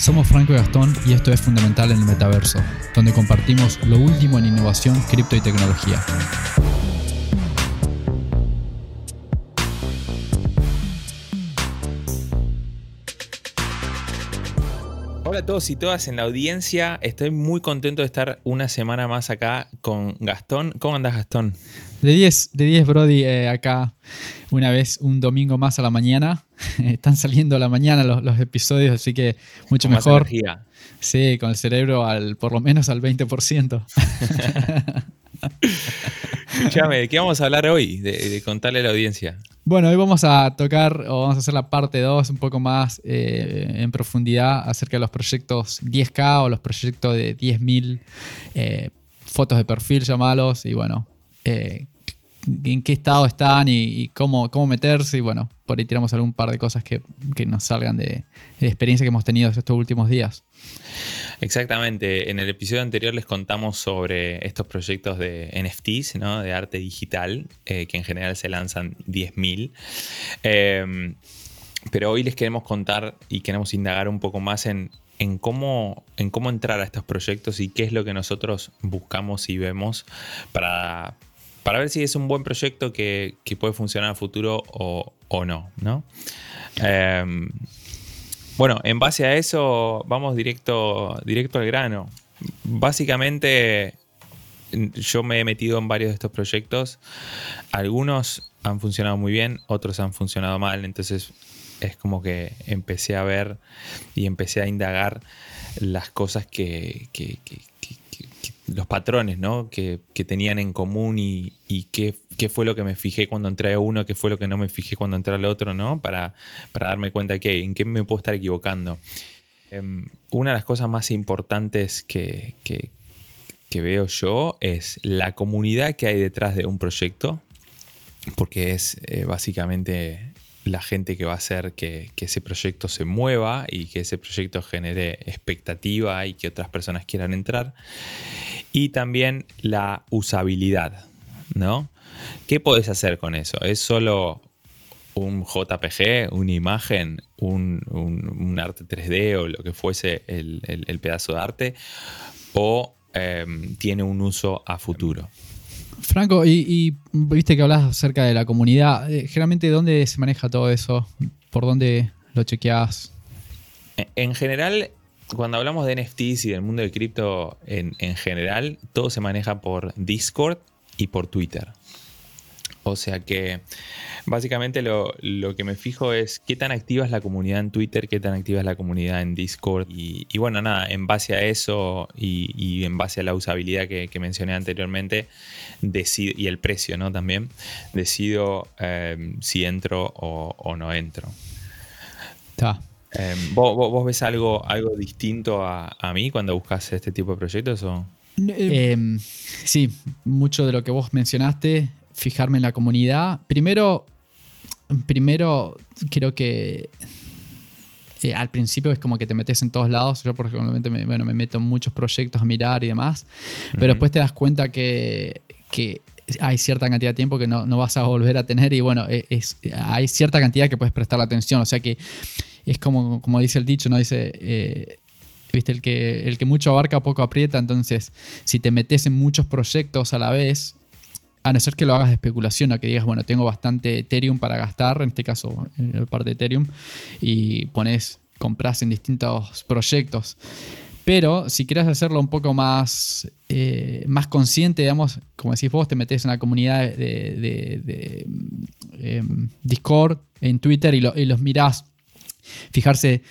Somos Franco y Gastón y esto es Fundamental en el Metaverso, donde compartimos lo último en innovación, cripto y tecnología. Hola a todos y todas en la audiencia. Estoy muy contento de estar una semana más acá con Gastón. ¿Cómo andas, Gastón? De 10, de 10 Brody, eh, acá una vez un domingo más a la mañana. Están saliendo a la mañana los, episodios, así que mucho mejor. Sí, con el cerebro al por lo menos al 20%. Escúchame, ¿de qué vamos a hablar hoy? De, contarle a la audiencia. Bueno, hoy vamos a tocar, o vamos a hacer la parte 2 un poco más eh, en profundidad acerca de los proyectos 10K o los proyectos de 10.000 eh, fotos de perfil, llamalos, y bueno, eh, en qué estado están y, cómo, cómo meterse. Y bueno, por ahí tiramos algún par de cosas que, nos salgan de, de, experiencia que hemos tenido estos últimos días. Exactamente. En el episodio anterior les contamos sobre estos proyectos de NFTs, ¿no? de arte digital, eh, que en general se lanzan 10.000. Em, pero hoy les queremos contar y queremos indagar un poco más en, en cómo, en cómo entrar a estos proyectos y qué es lo que nosotros buscamos y vemos para, para ver si es un buen proyecto que, puede funcionar a futuro o, no, ¿no? Em, bueno, en base a eso vamos directo, directo al grano. Básicamente yo me he metido en varios de estos proyectos. Algunos han funcionado muy bien, otros han funcionado mal. Entonces es como que empecé a ver y empecé a indagar las cosas que, los patrones ¿no? que, tenían en común y, qué, fue lo que me fijé cuando entré a uno, qué fue lo que no me fijé cuando entré al otro, ¿no? para, darme cuenta que en qué me puedo estar equivocando. Em, una de las cosas más importantes que, veo yo es la comunidad que hay detrás de un proyecto, porque es eh, básicamente la gente que va a hacer que, ese proyecto se mueva y que ese proyecto genere expectativa y que otras personas quieran entrar. Y también la usabilidad, ¿no? ¿Qué puedes hacer con eso? ¿Es solo un JPG, una imagen, un, arte 3D o lo que fuese el, pedazo de arte? ¿O em, tiene un uso a futuro? Franco, y, viste que hablas acerca de la comunidad. Eh, generalmente, ¿dónde se maneja todo eso? ¿Por dónde lo chequeas? En general, cuando hablamos de NFTs y del mundo del cripto en, en general, todo se maneja por Discord y por Twitter. O sea que básicamente lo, que me fijo es qué tan activa es la comunidad en Twitter, qué tan activa es la comunidad en Discord. Y, bueno, nada, en base a eso y, en base a la usabilidad que, mencioné anteriormente decido, y el precio ¿no? también, decido em, si entro o, no entro. Está. Em, ¿vos, ves algo, algo distinto a, mí cuando buscas este tipo de proyectos? O? Em, sí, mucho de lo que vos mencionaste fijarme en la comunidad. Primero, primero creo que eh, al principio es como que te metes en todos lados. Yo, por ejemplo, me, bueno, me meto en muchos proyectos a mirar y demás. Pero después te das cuenta que, hay cierta cantidad de tiempo que no, vas a volver a tener. Y bueno, e, es, hay cierta cantidad que puedes prestar la atención. O sea que es como, como dice el dicho, ¿no? Dice. Eh, Viste, el que, el que mucho abarca, poco aprieta. Entonces, si te metes en muchos proyectos a la vez, a no ser que lo hagas de especulación, a que digas, bueno, tengo bastante Ethereum para gastar, en este caso en el par de Ethereum, y pones, compras en distintos proyectos. Pero si quieres hacerlo un poco más, eh, más consciente, digamos, como decís vos, te metes en la comunidad de, em, Discord, en Twitter y, y los mirás, fijarse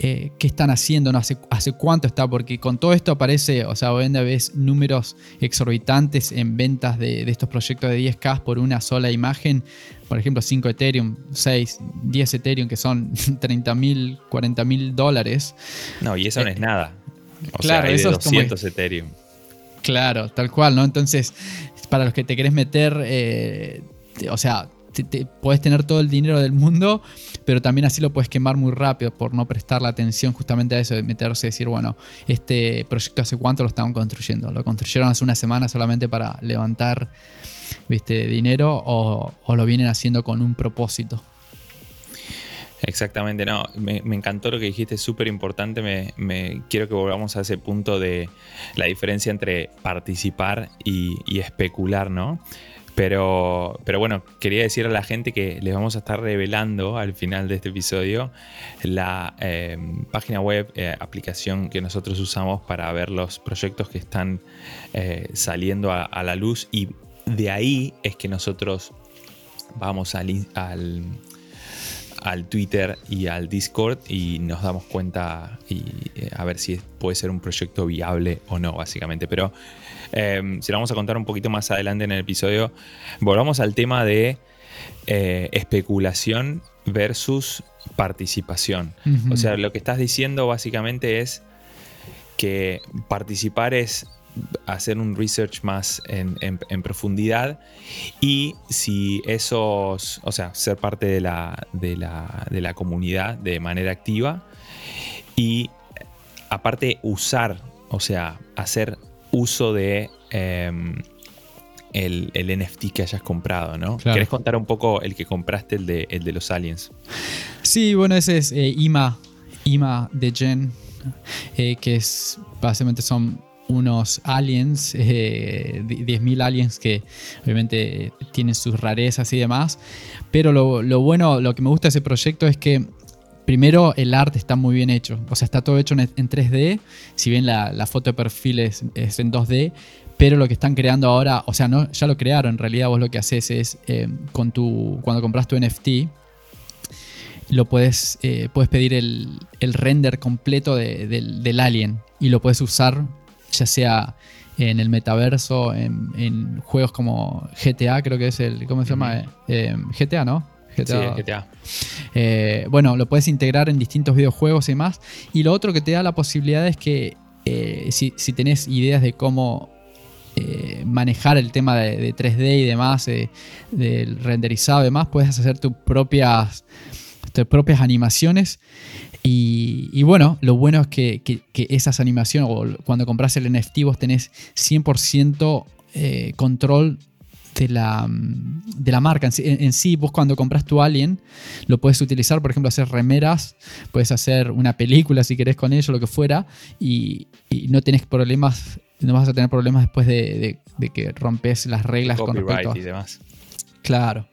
eh, qué están haciendo, ¿no? hace, hace cuánto está, porque con todo esto aparece, o sea, hoy en día ves números exorbitantes en ventas de, estos proyectos de 10K por una sola imagen. Por ejemplo, 5 Ethereum, 6, 10 Ethereum, que son 30 mil, 40 mil dólares. No, y eso no es eh, nada. O claro, sea, eso 200 Ethereum. Claro, tal cual, ¿no? Entonces, para los que te querés meter, eh, o sea, puedes tener todo el dinero del mundo, pero también así lo puedes quemar muy rápido por no prestar la atención justamente a eso de meterse y decir, bueno, este proyecto hace cuánto lo estaban construyendo. Lo construyeron hace una semana solamente para levantar ¿viste, dinero o, lo vienen haciendo con un propósito. exactamente. No, me, encantó lo que dijiste, es súper importante. Me, quiero que volvamos a ese punto de la diferencia entre participar y especular, ¿no? Pero, pero bueno, quería decir a la gente que les vamos a estar revelando al final de este episodio la em, página web, eh, aplicación que nosotros usamos para ver los proyectos que están eh, saliendo a, la luz. Y de ahí es que nosotros vamos al, al Twitter y al Discord y nos damos cuenta y eh, a ver si puede ser un proyecto viable o no, básicamente. Pero eh, si lo vamos a contar un poquito más adelante en el episodio, volvamos al tema de eh, especulación versus participación. O sea, lo que estás diciendo básicamente es que participar es hacer un research más en, profundidad y si esos, o sea, ser parte de la, de la comunidad de manera activa y aparte usar, o sea, hacer uso de em, el, NFT que hayas comprado, ¿no? ¿Querés contar un poco el que compraste, el de, el de los aliens? Sí, bueno, ese es eh, IMA, IMA de Gen, eh, que es básicamente son unos aliens, 10.000 eh, aliens que obviamente tienen sus rarezas y demás. Pero lo, lo, bueno, lo que me gusta de ese proyecto es que primero el arte está muy bien hecho. O sea, está todo hecho en, 3D. Si bien la, foto de perfil es, en 2D. Pero lo que están creando ahora, o sea, no, ya lo crearon. En realidad, vos lo que haces es eh, con tu. Cuando compras tu NFT, lo puedes, eh, puedes pedir el, render completo del, alien. Y lo puedes usar, ya sea en el metaverso, en, juegos como GTA, creo que es el. ¿Cómo se llama? Eh, GTA, ¿no? GTA. Eh, bueno, lo puedes integrar en distintos videojuegos y más. Y lo otro que te da la posibilidad es que eh, si, tenés ideas de cómo eh, manejar el tema de, 3D y demás, del renderizado y demás, puedes hacer tus propias, tus propias animaciones. Y, bueno, lo bueno es que, esas animaciones, o cuando compras el NFT, vos tenés 100% control de la, de la marca. En sí, vos cuando compras tu Alien, lo puedes utilizar, por ejemplo, hacer remeras, puedes hacer una película si querés con ello, lo que fuera, y, no tenés problemas, no vas a tener problemas después de, que rompes las reglas con respecto a... y demás. Claro.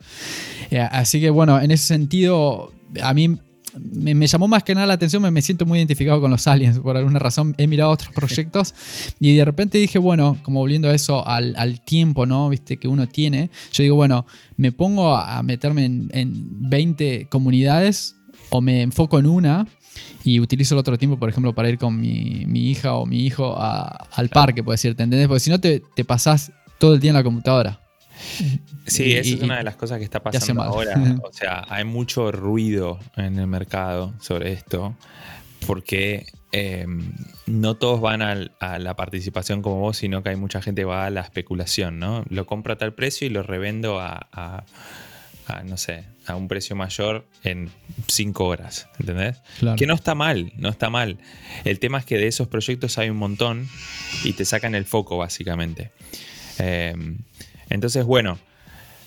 Eh, así que bueno, en ese sentido, a mí me, llamó más que nada la atención, me, me, siento muy identificado con los aliens, por alguna razón he mirado otros proyectos y de repente dije, bueno, como volviendo a eso, al, tiempo, ¿no? Viste, que uno tiene, yo digo, bueno, me pongo a meterme en, 20 comunidades o me enfoco en una y utilizo el otro tiempo, por ejemplo, para ir con mi, hija o mi hijo al parque, puedes decir, ¿te entendés? Porque si no te, te pasás todo el día en la computadora. Sí, esa es una de las cosas que está pasando ahora. O sea, hay mucho ruido en el mercado sobre esto, porque em, no todos van a, la participación como vos, sino que hay mucha gente que va a la especulación, ¿no? Lo compro a tal precio y lo revendo a, no sé, a un precio mayor en cinco horas, ¿entendés? Que no está mal, no está mal. El tema es que de esos proyectos hay un montón y te sacan el foco, básicamente. Eh, entonces, bueno,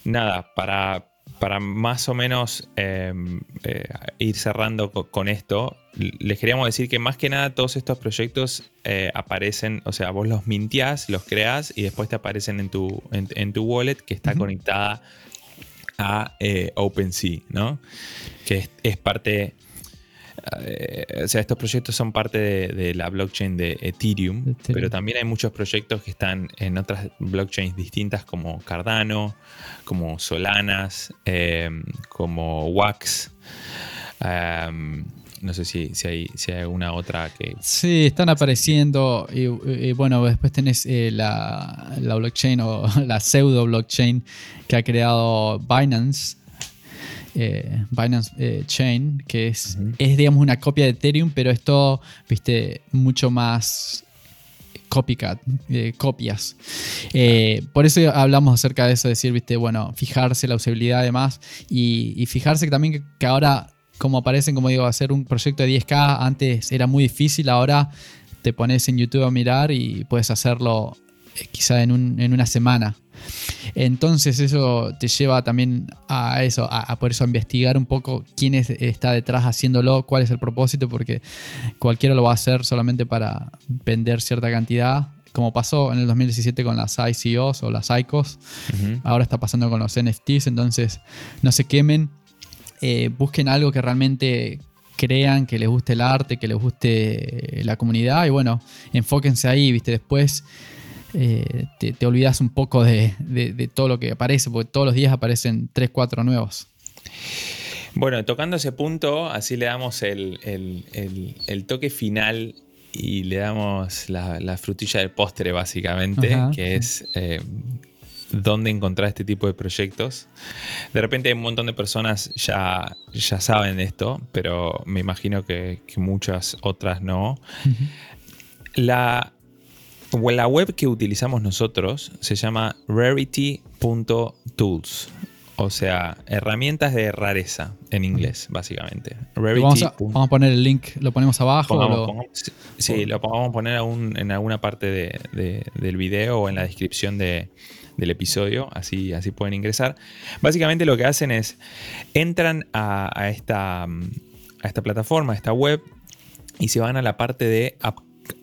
nada, para, para más o menos em, eh, ir cerrando con, esto, les queríamos decir que más que nada todos estos proyectos eh, aparecen, o sea, vos los mintiás, los creas y después te aparecen en tu, en, tu wallet que está conectada a eh, OpenSea, ¿no? Que es, es parte eh, o sea, estos proyectos son parte de, la blockchain de Ethereum, pero también hay muchos proyectos que están en otras blockchains distintas como Cardano, como Solanas, em, como Wax. Em, no sé si, si, hay, si hay alguna otra que... Sí, están apareciendo. Y, bueno, después tenés eh, la, la, blockchain o la pseudo blockchain que ha creado Binance, eh, Binance eh, Chain, que es, es, digamos, una copia de Ethereum, pero es todo, viste, mucho más copycat, eh, copias. por eso hablamos acerca de eso, decir, viste, bueno, fijarse la usabilidad además y, y fijarse también que, ahora, como aparecen, como digo, hacer un proyecto de 10K antes era muy difícil, ahora te pones en YouTube a mirar y puedes hacerlo quizá en, una semana. Entonces eso te lleva también a eso, a, por eso a investigar un poco quién está detrás haciéndolo, cuál es el propósito, porque cualquiera lo va a hacer solamente para vender cierta cantidad, como pasó en el 2017 con las ICOs o las ICOs, ahora está pasando con los NFTs, entonces no se quemen, eh, busquen algo que realmente crean, que les guste el arte, que les guste la comunidad y bueno, enfóquense ahí, viste, después eh, te, olvidas un poco de, todo lo que aparece, porque todos los días aparecen 3, 4 nuevos. Bueno, tocando ese punto, así le damos el, toque final y le damos la, frutilla del postre, básicamente, que es eh, dónde encontrar este tipo de proyectos. De repente un montón de personas ya, ya saben esto, pero me imagino que, muchas otras no. La la web que utilizamos nosotros se llama rarity.tools. O sea, herramientas de rareza en inglés, básicamente. Vamos a, poner el link, lo ponemos abajo. sí, lo vamos a poner en alguna parte del video o en la descripción del episodio, así, así pueden ingresar. Básicamente lo que hacen es, entran a, esta, a esta plataforma, a esta web, y se van a la parte de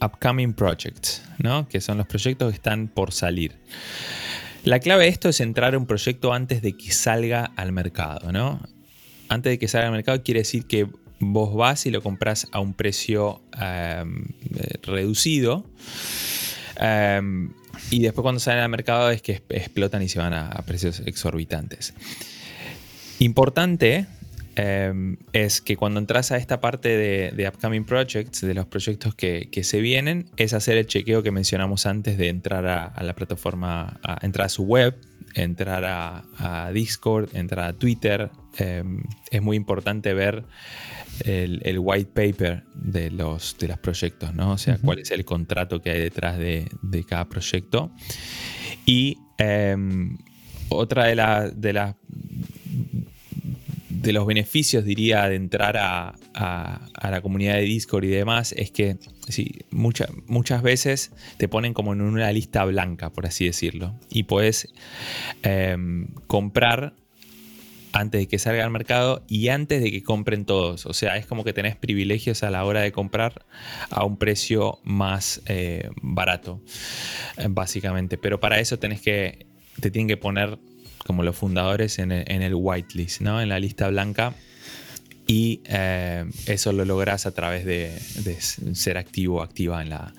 upcoming projects, ¿no? que son los proyectos que están por salir. La clave de esto es entrar a un proyecto antes de que salga al mercado. ¿no? Antes de que salga al mercado quiere decir que vos vas y lo compras a un precio em, reducido. Em, y después cuando salen al mercado es que explotan y se van a precios exorbitantes. Importante Em, es que cuando entras a esta parte de, Upcoming Projects, de los proyectos que, se vienen, es hacer el chequeo que mencionamos antes de entrar a, la plataforma, a entrar a su web, entrar a, Discord, entrar a Twitter. Em, es muy importante ver el, white paper de los, de los proyectos, ¿no? O sea, cuál es el contrato que hay detrás de, cada proyecto. Y em, otra de, de las de los beneficios, diría, de entrar a, la comunidad de Discord y demás, es que sí, muchas veces te ponen como en una lista blanca, por así decirlo, y puedes em, comprar antes de que salga al mercado y antes de que compren todos. O sea, es como que tenés privilegios a la hora de comprar a un precio más eh, barato, básicamente. Pero para eso tenés que, te tienen que poner como los fundadores en el, whitelist, ¿no? en la lista blanca. Y eh, eso lo logras a través de, ser activo o activa en la,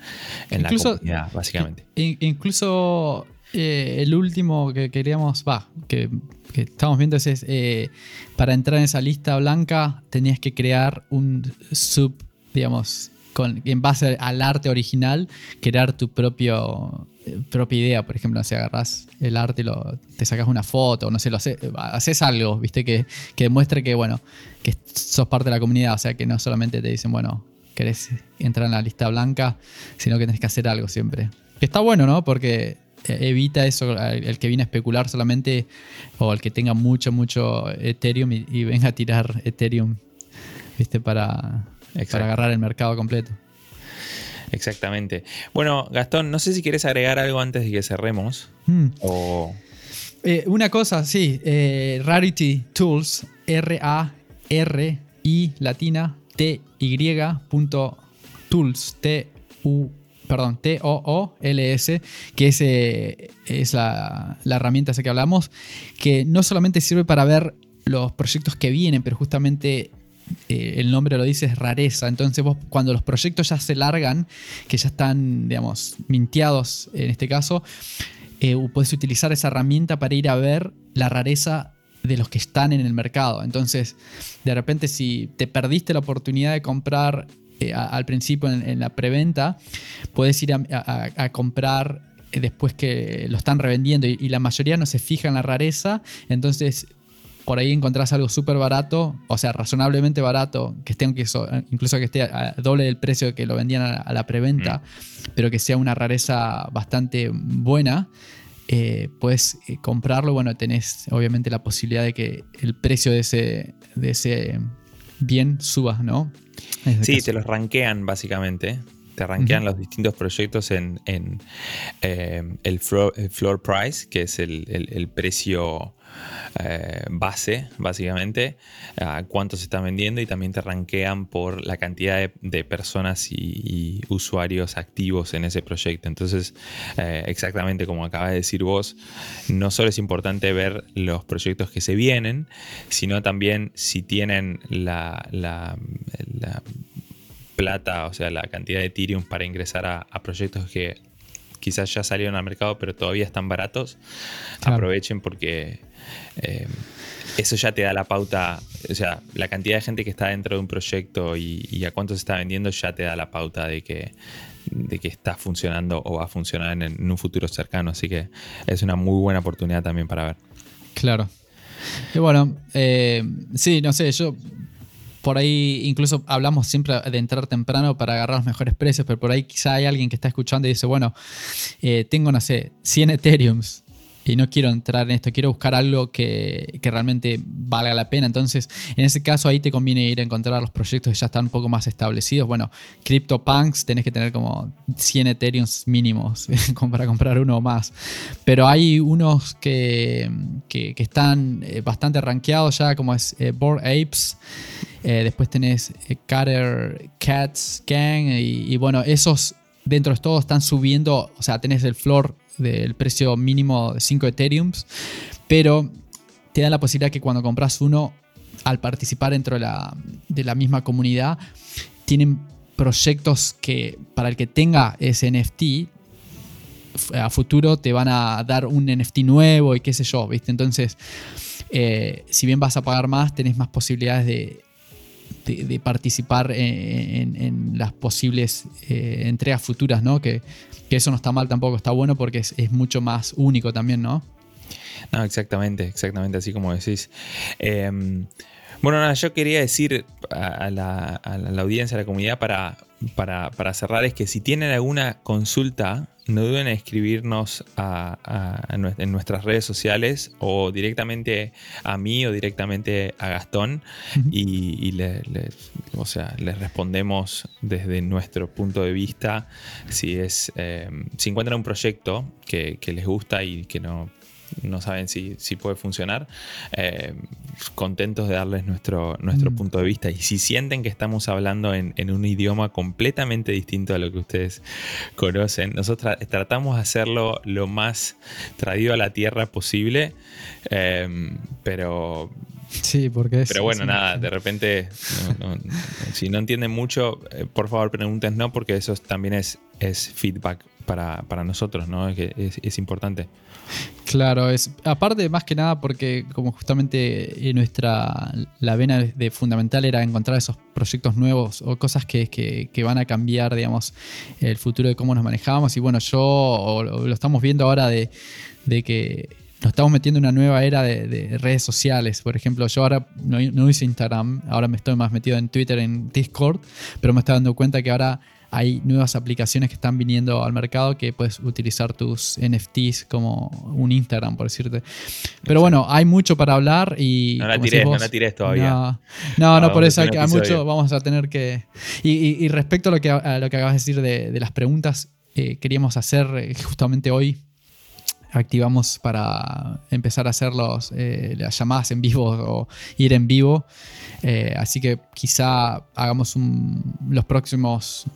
en la comunidad, básicamente. incluso eh, el último que queríamos, va, que, estamos viendo es, eh, para entrar en esa lista blanca tenías que crear un sub, digamos, con, en base al arte original, crear tu propio propia idea, por ejemplo, si agarras el arte y lo, te sacas una foto, no sé, lo haces, algo, viste, que, que, demuestre que, bueno, que sos parte de la comunidad, o sea, que no solamente te dicen, bueno, querés entrar en la lista blanca, sino que tenés que hacer algo siempre. Está bueno, ¿no? Porque evita eso, el que viene a especular solamente, o el que tenga mucho, mucho Ethereum y, venga a tirar Ethereum, viste, para, para agarrar el mercado completo. Exactamente. Bueno, Gastón, no sé si quieres agregar algo antes de que cerremos. Hmm. Eh, una cosa, sí. Eh, Rarity Tools, R-A-R-I latina T-Y tools, T-U perdón, T-O-O-L-S, que es, eh, es la, la, herramienta esa que hablamos, que no solamente sirve para ver los proyectos que vienen, pero justamente eh, el nombre lo dice, es rareza. Entonces vos cuando los proyectos ya se largan, que ya están, digamos, minteados en este caso, eh, puedes utilizar esa herramienta para ir a ver la rareza de los que están en el mercado. Entonces, de repente si te perdiste la oportunidad de comprar eh, al principio en, la preventa, puedes ir a, comprar después que lo están revendiendo y, la mayoría no se fija en la rareza, entonces por ahí encontrás algo súper barato, o sea, razonablemente barato, que esté incluso que esté a doble del precio que lo vendían a, la preventa, mm. pero que sea una rareza bastante buena, eh, puedes eh, comprarlo. Bueno, tenés obviamente la posibilidad de que el precio de ese, de ese bien suba, ¿no? Sí, te los rankean básicamente. te rankean los distintos proyectos en, el, floor, price, que es el precio eh, base, básicamente, a cuánto se está vendiendo y también te rankean por la cantidad de, personas y, usuarios activos en ese proyecto. Entonces, eh, exactamente como acabas de decir vos, no solo es importante ver los proyectos que se vienen, sino también si tienen la, plata, o sea, la cantidad de Ethereum para ingresar a, proyectos que quizás ya salieron al mercado pero todavía están baratos, aprovechen porque eh, eso ya te da la pauta, o sea, la cantidad de gente que está dentro de un proyecto y, a cuánto se está vendiendo ya te da la pauta de que, de que está funcionando o va a funcionar en, un futuro cercano. Así que es una muy buena oportunidad también para ver. Claro. Y bueno, eh, sí, no sé, yo por ahí incluso hablamos siempre de entrar temprano para agarrar los mejores precios, pero por ahí quizá hay alguien que está escuchando y dice, bueno, eh, tengo, no sé, 100 Ethereums y no quiero entrar en esto, quiero buscar algo que, realmente valga la pena. Entonces, en ese caso, ahí te conviene ir a encontrar los proyectos que ya están un poco más establecidos. Bueno, CryptoPunks tenés que tener como 100 Ethereum mínimos para comprar uno o más. Pero hay unos que, están eh, bastante rankeados ya, como es eh, Bored Apes. Eh, después tenés Cutter Cats Gang. Y, y bueno, esos dentro de todo están subiendo. O sea, tenés el floor del precio mínimo de 5 Ethereums, pero te da la posibilidad que cuando compras uno, al participar dentro de la, de la misma comunidad, tienen proyectos que para el que tenga ese NFT, a futuro te van a dar un NFT nuevo y qué sé yo, ¿viste? Entonces, eh, si bien vas a pagar más, tenés más posibilidades de, de, participar en, las posibles eh, entregas futuras, ¿no? Que, eso no está mal tampoco, está bueno porque es, mucho más único también, ¿no? No, exactamente, exactamente así como decís. Em, bueno, nada, yo quería decir a la, audiencia, a la comunidad, para, para, cerrar, es que si tienen alguna consulta, no duden en escribirnos en nuestras redes sociales o directamente a mí o directamente a Gastón y, o sea, les respondemos desde nuestro punto de vista si, es, eh, si encuentran un proyecto que, que les gusta y que no no saben si, puede funcionar, eh, contentos de darles nuestro, nuestro mm. punto de vista. Y si sienten que estamos hablando en, un idioma completamente distinto a lo que ustedes conocen, nosotros tratamos de hacerlo lo más traído a la tierra posible, eh, pero... Sí, porque Pero bueno, nada, de repente, si no entienden mucho, eh, por favor pregunten no, porque eso también es, es feedback para, nosotros, ¿no? Es, es importante. Claro, es aparte más que nada porque como justamente nuestra la vena de fundamental era encontrar esos proyectos nuevos o cosas que, van a cambiar, digamos, el futuro de cómo nos manejamos y bueno, yo lo, estamos viendo ahora de, que nos estamos metiendo en una nueva era de, redes sociales. Por ejemplo, yo ahora no, no hice Instagram, ahora me estoy más metido en Twitter, en Discord, pero me estoy dando cuenta que ahora hay nuevas aplicaciones que están viniendo al mercado que puedes utilizar tus NFTs como un Instagram, por decirte. Pero bueno, hay mucho para hablar y... No la tires, no la tires todavía. No, no, por eso hay, mucho, vamos a tener que... Y, respecto a lo que, lo que acabas de decir de, las preguntas, eh, queríamos hacer eh, justamente hoy, activamos para empezar a hacer eh, las llamadas en vivo o ir en vivo. así que quizá hagamos los próximos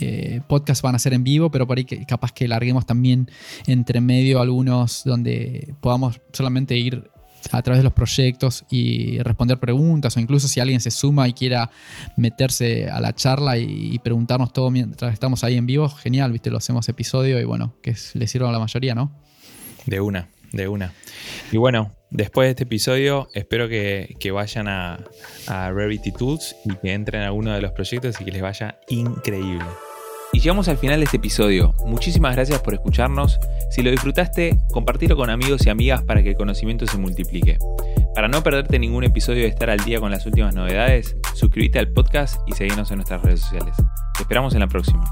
eh, podcasts van a ser en vivo, pero por ahí capaz que larguemos también entre medio algunos donde podamos solamente ir a través de los proyectos y responder preguntas o incluso si alguien se suma y quiera meterse a la charla y, preguntarnos todo mientras estamos ahí en vivo, genial, viste, lo hacemos episodio y bueno, que le sirva a la mayoría, ¿no? De una, de una. Y bueno, después de este episodio, espero que, vayan a, a Rarity Tools y que entren a alguno de los proyectos y que les vaya increíble. Y llegamos al final de este episodio. Muchísimas gracias por escucharnos. Si lo disfrutaste, compartilo con amigos y amigas para que el conocimiento se multiplique. Para no perderte ningún episodio de estar al día con las últimas novedades, suscríbete al podcast y seguinos en nuestras redes sociales. Te esperamos en la próxima.